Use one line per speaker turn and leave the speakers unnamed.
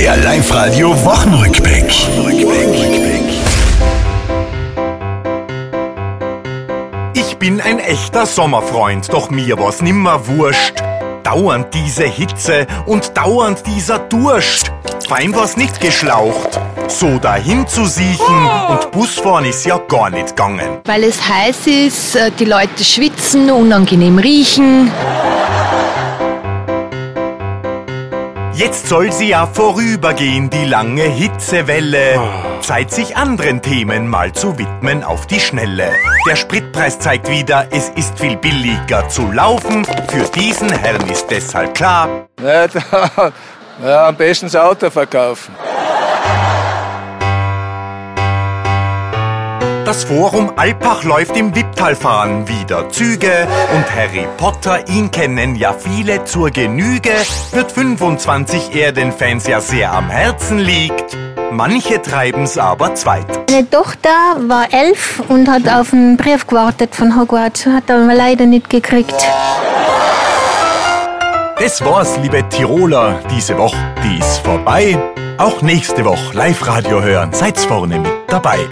Der Live-Radio Wochenrückblick.
Ich bin ein echter Sommerfreund, doch mir war's nimmer wurscht. Dauernd diese Hitze und dauernd dieser Durst. Fein war's nicht geschlaucht. So dahin zu siechen und Busfahren ist ja gar nicht gegangen.
Weil es heiß ist, äh, die Leute schwitzen, unangenehm riechen.
Jetzt soll sie ja vorübergehen, die lange Hitzewelle. Zeit, sich anderen Themen mal zu widmen auf die Schnelle. Der Spritpreis zeigt wieder, es ist viel billiger zu laufen. Für diesen Herrn ist deshalb klar,
Ja, da, ja, am besten das Auto verkaufen.
Das Forum Alpach läuft im Wipptalfahren wieder Züge und Harry Potter, ihn kennen ja viele zur Genüge, wird 25 Erdenfans ja sehr am Herzen liegt. Manche treiben's aber zweit.
Meine Tochter war elf und hat auf einen Brief gewartet von Hogwarts, hat aber leider nicht gekriegt.
Das war's, liebe Tiroler, diese Woche, die ist vorbei. Auch nächste Woche Live-Radio hören, seid's vorne mit dabei.